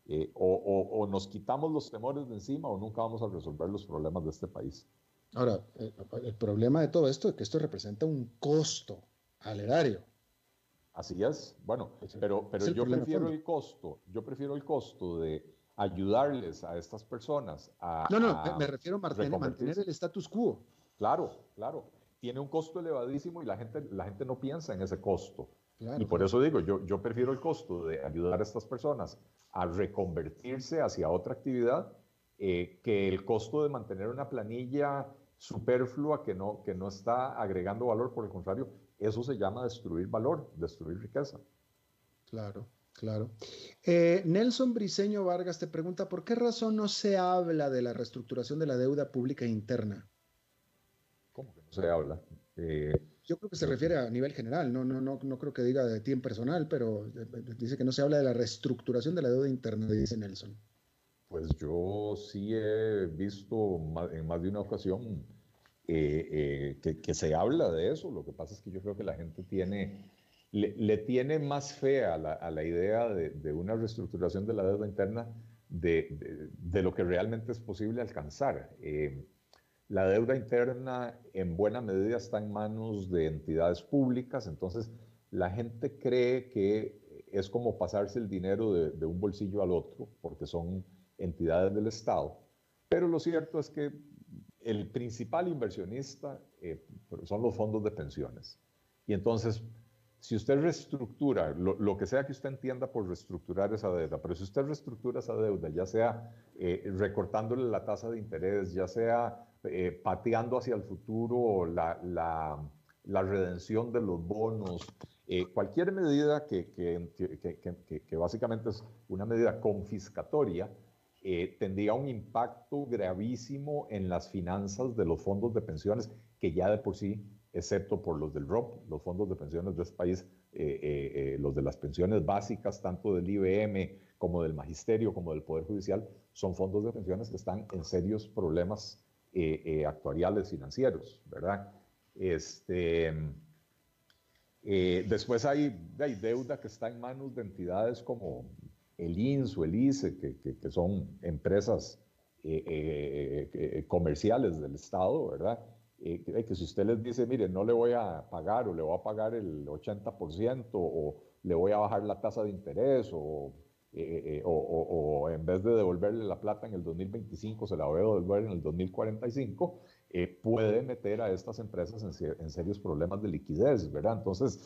eh, o, o, nos quitamos los temores de encima o nunca vamos a resolver los problemas de este país. Ahora, el problema de todo esto es que esto representa un costo al erario. Así es, bueno, pero, pero yo prefiero el costo, yo prefiero el costo de ayudarles a estas personas a... No, no, me refiero a mantener, mantener el status quo. Claro, claro. Tiene un costo elevadísimo y la gente, la gente no piensa en ese costo. y por eso digo, yo, yo prefiero el costo de ayudar a estas personas a reconvertirse hacia otra actividad eh, que el costo de mantener una planilla superflua que no, que no está agregando valor. Por el contrario, eso se llama destruir valor, destruir riqueza. Claro. Claro. Eh, Nelson Briceño Vargas te pregunta, ¿por qué razón no se habla de la reestructuración de la deuda pública interna? ¿Cómo que no se habla? Eh, yo creo que se refiere a nivel general, no, no, no, no creo que diga de ti en personal, pero eh, dice que no se habla de la reestructuración de la deuda interna, dice Nelson. Pues yo sí he visto en más de una ocasión que, que se habla de eso, lo que pasa es que yo creo que la gente tiene le, tiene más fe a la, idea de, una reestructuración de la deuda interna de, lo que realmente es posible alcanzar. Eh, la deuda interna en buena medida está en manos de entidades públicas, entonces la gente cree que es como pasarse el dinero de, un bolsillo al otro, porque son entidades del Estado. Pero lo cierto es que el principal inversionista eh, son los fondos de pensiones. Y entonces si usted reestructura, lo, que sea que usted entienda por reestructurar esa deuda, pero si usted reestructura esa deuda, ya sea eh, recortándole la tasa de interés, ya sea eh, pateando hacia el futuro la, la, redención de los bonos, eh, cualquier medida que, que, que, que, básicamente es una medida confiscatoria, eh, tendría un impacto gravísimo en las finanzas de los fondos de pensiones, que ya de por sí, excepto por los del ROP, los fondos de pensiones de este país, eh, los de las pensiones básicas, tanto del IBM como del Magisterio, como del Poder Judicial, son fondos de pensiones que están en serios problemas actuariales financieros, ¿verdad? Este, después hay, hay deuda que está en manos de entidades como el INS o el ICE, que, que, son empresas eh, eh, eh, comerciales del Estado, ¿verdad? Que si usted les dice, mire, no le voy a pagar o le voy a pagar el 80% o le voy a bajar la tasa de interés o, o, o, en vez de devolverle la plata en el 2025 se la voy a devolver en el 2045, puede meter a estas empresas en, en, serios problemas de liquidez, ¿verdad? Entonces,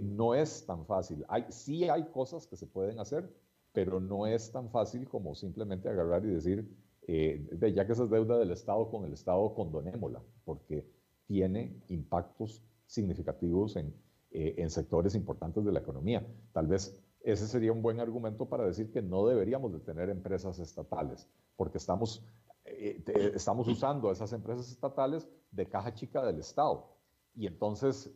no es tan fácil. Hay, sí hay cosas que se pueden hacer, pero no es tan fácil como simplemente agarrar y decir, eh, ya que esa es deuda del Estado con el Estado, condonémosla, porque tiene impactos significativos en, eh, en sectores importantes de la economía. Tal vez ese sería un buen argumento para decir que no deberíamos de tener empresas estatales, porque estamos, eh, estamos usando a esas empresas estatales de caja chica del Estado. Y entonces,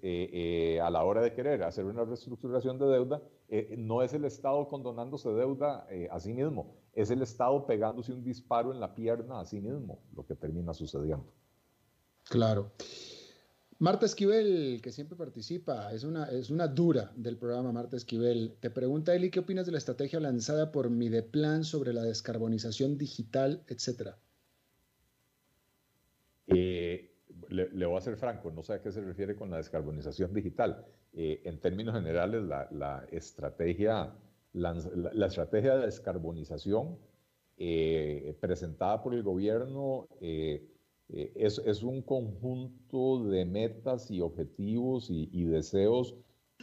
a la hora de querer hacer una reestructuración de deuda, eh, no es el Estado condonándose deuda eh, a sí mismo, es el Estado pegándose un disparo en la pierna a sí mismo, lo que termina sucediendo. Claro. Marta Esquivel, que siempre participa, es una, es una dura del programa Marta Esquivel. Te pregunta Eli, ¿qué opinas de la estrategia lanzada por Mideplan sobre la descarbonización digital, etcétera? Eh, le, voy a ser franco, no sé a qué se refiere con la descarbonización digital. Eh, en términos generales, la, estrategia, la, estrategia de descarbonización eh, presentada por el gobierno eh, es, un conjunto de metas y objetivos y, deseos,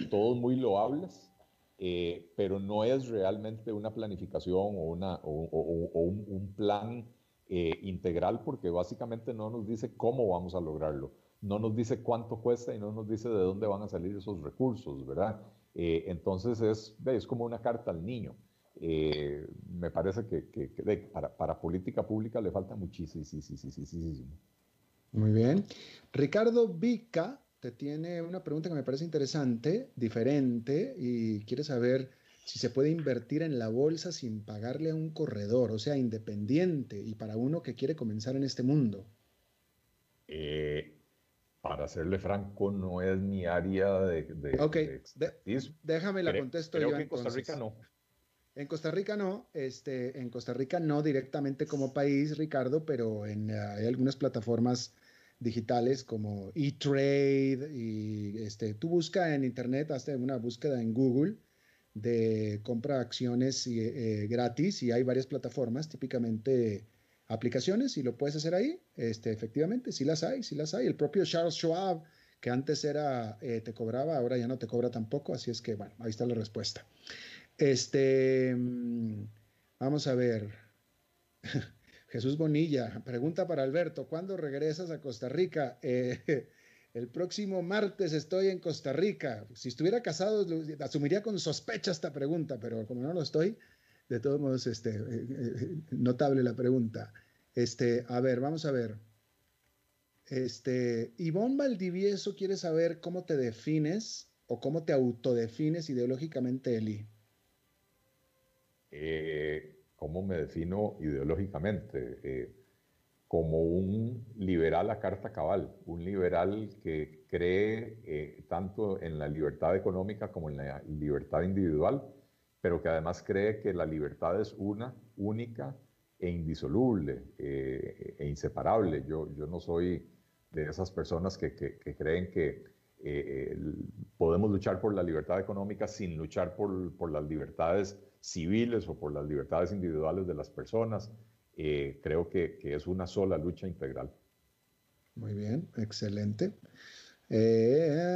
todos muy loables, pero no es realmente una planificación o, una, un, un, plan integral porque básicamente no nos dice cómo vamos a lograrlo no nos dice cuánto cuesta y no nos dice de dónde van a salir esos recursos, ¿verdad? Eh, entonces es, es como una carta al niño. Eh, me parece que, para, política pública le falta muchísimo. Muy bien. Ricardo Vica te tiene una pregunta que me parece interesante, diferente, y quiere saber si se puede invertir en la bolsa sin pagarle a un corredor, o sea, independiente y para uno que quiere comenzar en este mundo. Eh, para serle franco, no es mi área de, déjame la contesto creo que en Costa Rica no. En Costa Rica no, este, en Costa Rica no directamente como país, Ricardo, pero en, eh, hay algunas plataformas digitales como eTrade y este, tú busca en internet, hazte una búsqueda en Google de compra acciones eh, gratis y hay varias plataformas, típicamente aplicaciones y lo puedes hacer ahí. Este, efectivamente, sí las hay, sí las hay. El propio Charles Schwab, que antes era, eh, te cobraba, ahora ya no te cobra tampoco, así es que, bueno, ahí está la respuesta. Este, mm, vamos a ver. Jesús Bonilla, pregunta para Alberto, ¿cuándo regresas a Costa Rica? Eh, el próximo martes estoy en Costa Rica. Si estuviera casado, asumiría con sospecha esta pregunta, pero como no lo estoy, de todos modos, este, eh, eh, notable la pregunta. Este, a ver, vamos a ver. Este, Ivonne Valdivieso quiere saber cómo te defines o cómo te autodefines ideológicamente, Eli. Eh, ¿Cómo me defino ideológicamente? Como un liberal a carta cabal, un liberal que cree tanto en la libertad económica como en la libertad individual pero que además cree que la libertad es una, única e indisoluble eh, e inseparable. Yo, yo no soy de esas personas que, creen que eh, podemos luchar por la libertad económica sin luchar por, las libertades civiles o por las libertades individuales de las personas. Eh, creo que, es una sola lucha integral. Muy bien, excelente.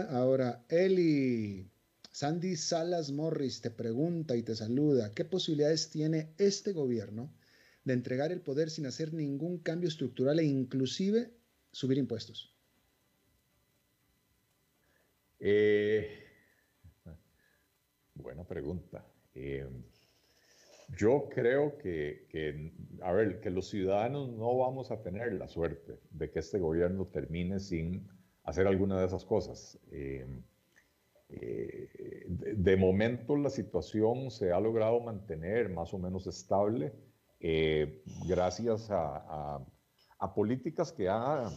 ahora, Eli, Sandy Salas Morris te pregunta y te saluda, ¿qué posibilidades tiene este gobierno de entregar el poder sin hacer ningún cambio estructural e inclusive subir impuestos? Eh, buena pregunta. Eh, yo creo que, que, a ver, que los ciudadanos no vamos a tener la suerte de que este gobierno termine sin hacer alguna de esas cosas. Eh, eh, de, momento la situación se ha logrado mantener más o menos estable eh, gracias a, políticas que ha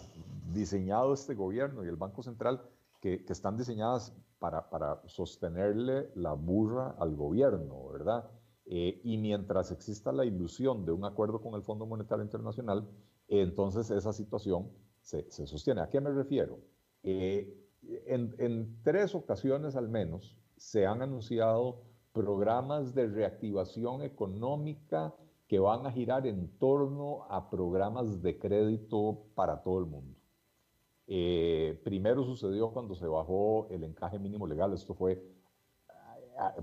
diseñado este gobierno y el Banco Central que, están diseñadas para, para, sostenerle la burra al gobierno, ¿verdad? Eh, y mientras exista la ilusión de un acuerdo con el Fondo Monetario Internacional, entonces esa situación se, sostiene. ¿A qué me refiero? en, tres ocasiones al menos se han anunciado programas de reactivación económica que van a girar en torno a programas de crédito para todo el mundo. Eh, primero sucedió cuando se bajó el encaje mínimo legal, esto fue eh,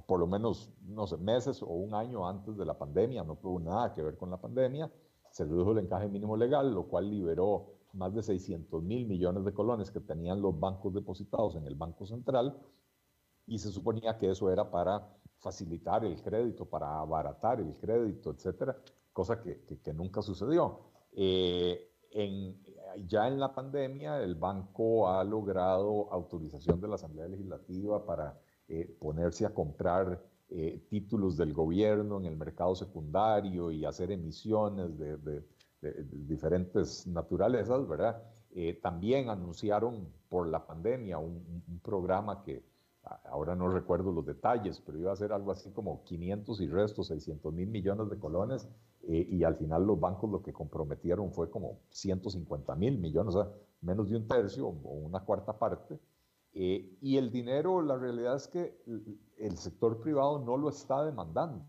por lo menos, no sé, meses o un año antes de la pandemia, no tuvo nada que ver con la pandemia, se redujo el encaje mínimo legal, lo cual liberó más de 600 mil millones de colones que tenían los bancos depositados en el Banco Central y se suponía que eso era para facilitar el crédito, para abaratar el crédito, etcétera, cosa que, que, nunca sucedió. Eh, en, ya en la pandemia, el banco ha logrado autorización de la Asamblea Legislativa para eh, ponerse a comprar eh, títulos del gobierno en el mercado secundario y hacer emisiones de, de de, diferentes naturalezas, ¿verdad? Eh, también anunciaron por la pandemia un, programa que ahora no recuerdo los detalles, pero iba a ser algo así como 500 y restos, 600 mil millones de colones, eh, y al final los bancos lo que comprometieron fue como 150 mil millones, o sea, menos de un tercio o una cuarta parte. Eh, y el dinero, la realidad es que el sector privado no lo está demandando.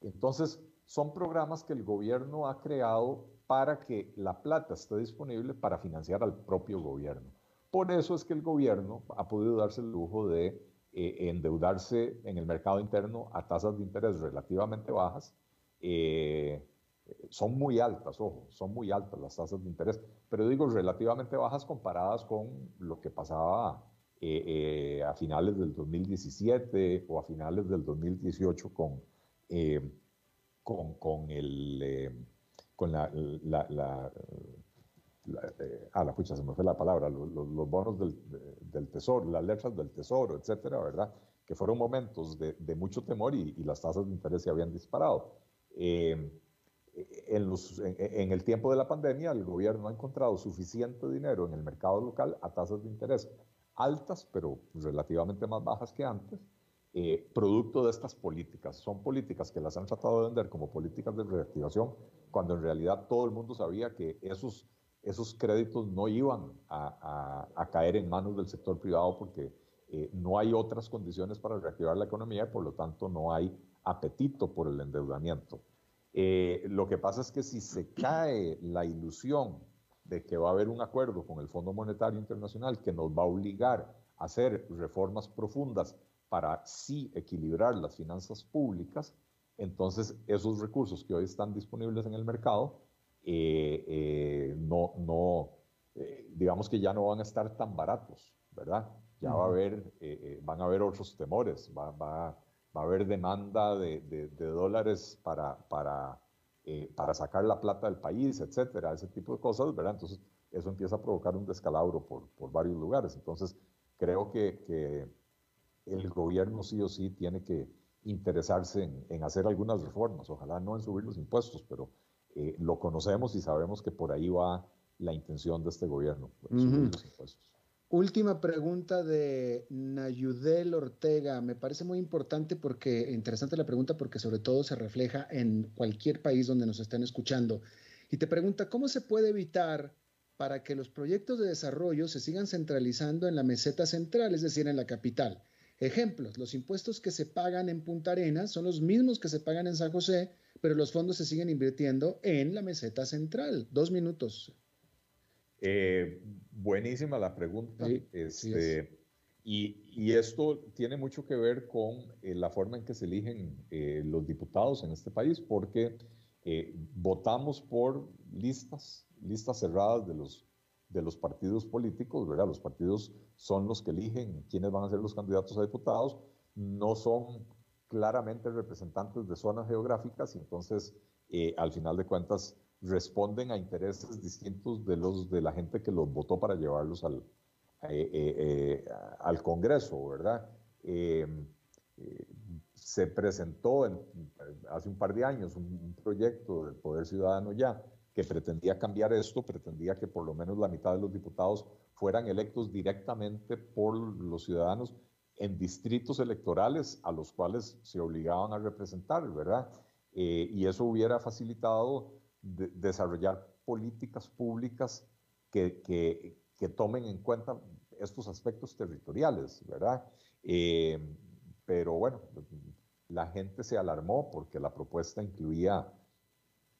Entonces, son programas que el gobierno ha creado para que la plata esté disponible para financiar al propio gobierno. Por eso es que el gobierno ha podido darse el lujo de eh, endeudarse en el mercado interno a tasas de interés relativamente bajas. Eh, son muy altas, ojo, son muy altas las tasas de interés, pero digo relativamente bajas comparadas con lo que pasaba eh, a finales del 2017 o a finales del 2018 con, con, con el con la, la, la, eh, ah, la pucha, se me fue la palabra, los, los, bonos del, del, tesoro, las letras del tesoro, etcétera, ¿verdad? Que fueron momentos de, de mucho temor y, y, las tasas de interés se habían disparado. Eh, en, los, en, en, el tiempo de la pandemia, el gobierno ha encontrado suficiente dinero en el mercado local a tasas de interés altas, pero relativamente más bajas que antes, eh, producto de estas políticas. Son políticas que las han tratado de vender como políticas de reactivación, cuando en realidad todo el mundo sabía que esos, esos créditos no iban a, a, caer en manos del sector privado porque eh, no hay otras condiciones para reactivar la economía y por lo tanto no hay apetito por el endeudamiento. Eh, lo que pasa es que si se cae la ilusión de que va a haber un acuerdo con el Fondo Monetario Internacional que nos va a obligar a hacer reformas profundas para sí equilibrar las finanzas públicas, entonces esos recursos que hoy están disponibles en el mercado eh, eh, no, no eh, digamos que ya no van a estar tan baratos, ¿verdad? Ya va a haber, van a haber otros temores, va, va, va a haber demanda de, de, dólares para, para, para sacar la plata del país, etcétera, ese tipo de cosas, ¿verdad? Entonces eso empieza a provocar un descalabro por, por varios lugares. Entonces creo que, que el gobierno sí o sí tiene que interesarse en, hacer algunas reformas, ojalá no en subir los impuestos, pero eh, lo conocemos y sabemos que por ahí va la intención de este gobierno, subir los impuestos. Última pregunta de Nayudel Ortega. Me parece muy importante porque, interesante la pregunta porque sobre todo se refleja en cualquier país donde nos estén escuchando. Y te pregunta, ¿cómo se puede evitar para que los proyectos de desarrollo se sigan centralizando en la meseta central, es decir, en la capital? Ejemplos, los impuestos que se pagan en Punta Arenas son los mismos que se pagan en San José, pero los fondos se siguen invirtiendo en la meseta central. Dos minutos. Eh, buenísima la pregunta. Este, y, esto tiene mucho que ver con eh, la forma en que se eligen eh, los diputados en este país, porque votamos por listas, listas cerradas de los de los partidos políticos, ¿verdad? Los partidos son los que eligen quiénes van a ser los candidatos a diputados, no son claramente representantes de zonas geográficas y entonces al final de cuentas responden a intereses distintos de los de la gente que los votó para llevarlos al, eh, al Congreso, ¿verdad? se presentó hace un par de años un, proyecto del Poder Ciudadano ya que pretendía cambiar esto, pretendía que por lo menos la mitad de los diputados fueran electos directamente por los ciudadanos en distritos electorales a los cuales se obligaban a representar, ¿verdad? Eh, y eso hubiera facilitado desarrollar políticas públicas que, que, que, tomen en cuenta estos aspectos territoriales, ¿verdad? Eh, pero bueno, la gente se alarmó porque la propuesta incluía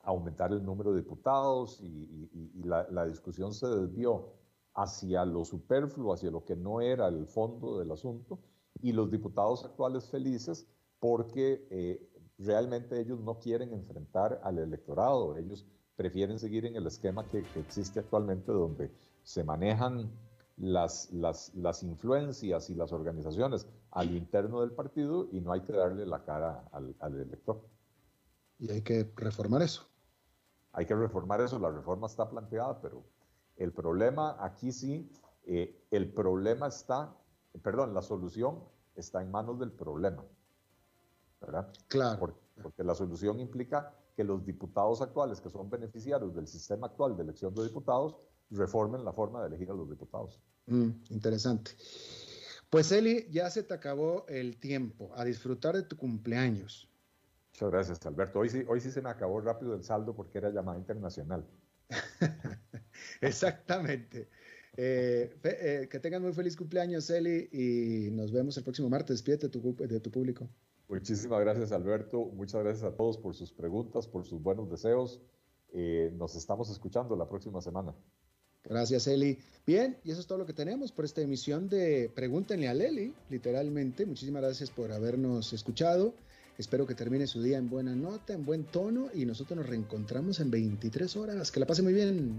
aumentar el número de diputados y, la, la, discusión se desvió hacia lo superfluo, hacia lo que no era el fondo del asunto, y los diputados actuales felices porque eh, realmente ellos no quieren enfrentar al electorado, ellos prefieren seguir en el esquema que, existe actualmente donde se manejan las, las, las, influencias y las organizaciones al interno del partido y no hay que darle la cara al, al elector. Y hay que reformar eso. Hay que reformar eso, la reforma está planteada, pero el problema aquí sí, eh, el problema está, perdón, la solución está en manos del problema. ¿Verdad? Claro. Porque, la solución implica que los diputados actuales, que son beneficiarios del sistema actual de elección de diputados, reformen la forma de elegir a los diputados. Mm, interesante. Pues Eli, ya se te acabó el tiempo. A disfrutar de tu cumpleaños. Muchas gracias, Alberto. Hoy sí, hoy sí se me acabó rápido el saldo porque era llamada internacional. Exactamente. Eh, eh, que tengan muy feliz cumpleaños, Eli, y nos vemos el próximo martes. Despídete de tu público. Muchísimas gracias, Alberto. Muchas gracias a todos por sus preguntas, por sus buenos deseos. Eh, nos estamos escuchando la próxima semana. Gracias, Eli. Bien, y eso es todo lo que tenemos por esta emisión de Pregúntenle a Eli, literalmente. Muchísimas gracias por habernos escuchado. Espero que termine su día en buena nota, en buen tono y nosotros nos reencontramos en 23 horas. Que la pase muy bien.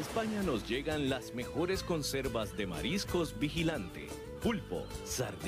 España nos llegan las mejores conservas de mariscos vigilante, pulpo, sardina